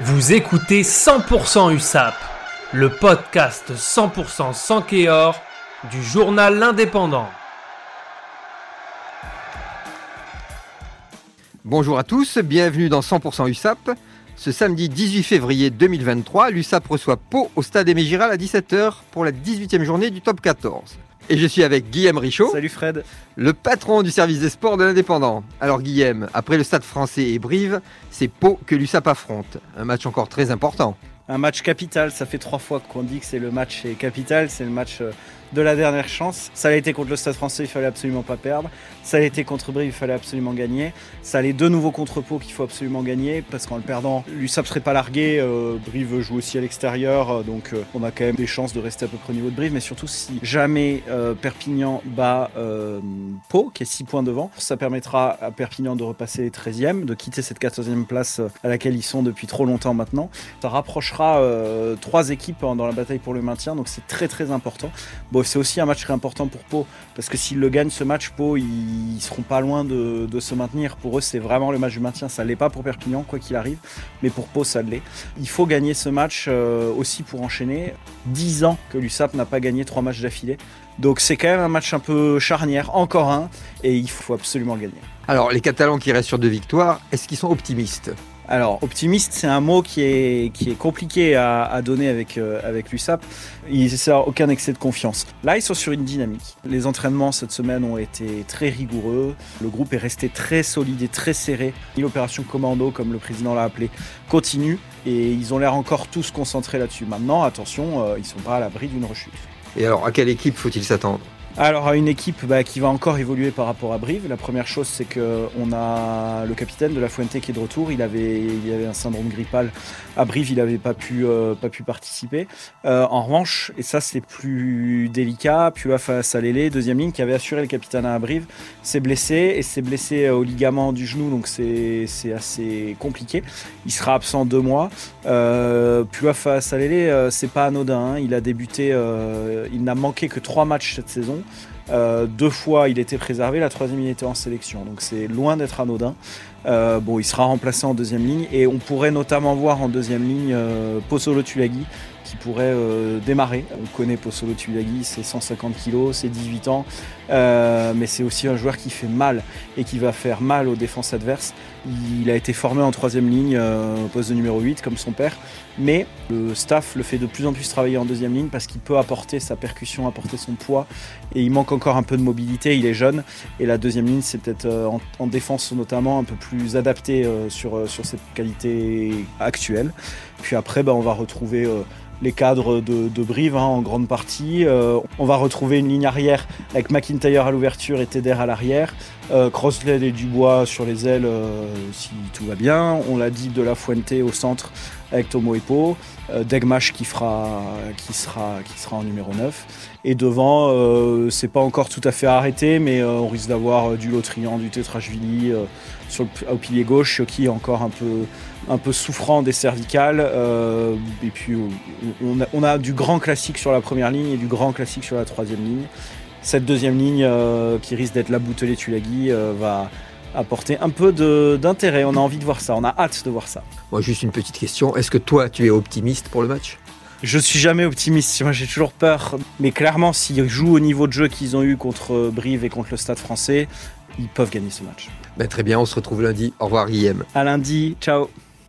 Vous écoutez 100% USAP, le podcast 100% sans Kéor du journal L'Indépendant. Bonjour à tous, bienvenue dans 100% USAP. Ce samedi 18 février 2023, l'USAP reçoit Pau au stade Aimé Giral à 17h pour la 18e journée du top 14. Et je suis avec Guillaume Richaud. Salut Fred. Le patron du service des sports de l'Indépendant. Alors Guillaume, après le stade français et Brive, c'est Pau que l'USAP affronte. Un match encore très important. Un match capital, ça fait trois fois qu'on dit que c'est le match capital, c'est le match euh, de la dernière chance. Ça a été contre le Stade français, il fallait absolument pas perdre. Ça a été contre Brive, il fallait absolument gagner. Ça allait de nouveau contre Pau qu'il faut absolument gagner parce qu'en le perdant, l'USAP serait pas largué. Euh, Brive joue aussi à l'extérieur, euh, donc euh, on a quand même des chances de rester à peu près au niveau de Brive. Mais surtout, si jamais Perpignan bat Pau, qui est 6 points devant, ça permettra à Perpignan de repasser 13e, de quitter cette 14e place à laquelle ils sont depuis trop longtemps maintenant. Ça rapprochera trois équipes dans la bataille pour le maintien, donc c'est très très important. Bon, c'est aussi un match très important pour Pau, parce que s'ils le gagnent ce match, Pau, ils, seront pas loin de, se maintenir. Pour eux, c'est vraiment le match du maintien. Ça l'est pas pour Perpignan, quoi qu'il arrive, mais pour Pau, ça l'est. Il faut gagner ce match euh, aussi pour enchaîner. 10 ans que l'USAP n'a pas gagné trois matchs d'affilée. Donc c'est quand même un match un peu charnière, encore un, et il faut absolument gagner. Alors les Catalans qui restent sur deux victoires, est-ce qu'ils sont optimistes? Alors, optimiste, c'est un mot qui est, compliqué à, donner avec, euh, avec l'USAP. Il ne sert aucun excès de confiance. Là, ils sont sur une dynamique. Les entraînements cette semaine ont été très rigoureux. Le groupe est resté très solide et très serré. L'opération commando, comme le président l'a appelé, continue. Et ils ont l'air encore tous concentrés là-dessus. Maintenant, attention, euh, ils ne sont pas à l'abri d'une rechute. Et alors, à quelle équipe faut-il s'attendre? Alors à une équipe bah, qui va encore évoluer par rapport à Brive. La première chose c'est qu'on a le capitaine de la Fuente qui est de retour. Il avait, il avait un syndrome grippal à Brive, il n'avait pas pu, euh, pas pu participer. Euh, en revanche, et ça c'est plus délicat, Pua Salele, deuxième ligne, qui avait assuré le capitaine à Brive, s'est blessé et s'est blessé au ligament du genou, donc c'est assez compliqué. Il sera absent deux mois. Euh, Pua Salele, euh, c'est pas anodin. Hein. Il a débuté, il n'a manqué que trois matchs cette saison. Euh, deux fois, il était préservé. La troisième, il était en sélection. Donc c'est loin d'être anodin. Euh, bon, il sera remplacé en deuxième ligne. Et on pourrait notamment voir en deuxième ligne euh, Posolo Tulagi qui pourrait euh, démarrer. On connaît Posolo Tulagi, c'est 150 kg, c'est 18 ans. mais c'est aussi un joueur qui fait mal et qui va faire mal aux défenses adverses. Il a été formé en troisième ligne au poste de numéro 8 comme son père. Mais le staff le fait de plus en plus travailler en deuxième ligne parce qu'il peut apporter sa percussion, apporter son poids. Et il manque encore un peu de mobilité, il est jeune. Et la deuxième ligne, c'est peut-être euh, en, défense notamment un peu plus adapté euh, sur, euh, sur cette qualité actuelle. Puis après, bah, on va retrouver les cadres de, Brive hein, en grande partie. on va retrouver une ligne arrière avec McIntyre à l'ouverture et Teder à l'arrière. Euh, Crossley et Dubois sur les ailes si tout va bien. On l'a dit de la Fuente au centre avec Tomo Epo, euh, Degmash qui, sera, en numéro 9. Et devant, euh, c'est pas encore tout à fait arrêté, mais euh, on risque d'avoir du Lotrian, du Tetrashvili sur au pilier gauche, qui est encore un peu, souffrant des cervicales. et puis on a, du grand classique sur la première ligne et du grand classique sur la troisième ligne. Cette deuxième ligne, qui risque d'être la boutelée Tulagi, va apporter un peu d'intérêt. On a envie de voir ça, on a hâte de voir ça. Moi, juste une petite question. Est-ce que toi, tu es optimiste pour le match? Je suis jamais optimiste, moi j'ai toujours peur. Mais clairement, s'ils jouent au niveau de jeu qu'ils ont eu contre Brive et contre le Stade français, ils peuvent gagner ce match. Ben, très bien, on se retrouve lundi. Au revoir Guillaume. À lundi, ciao.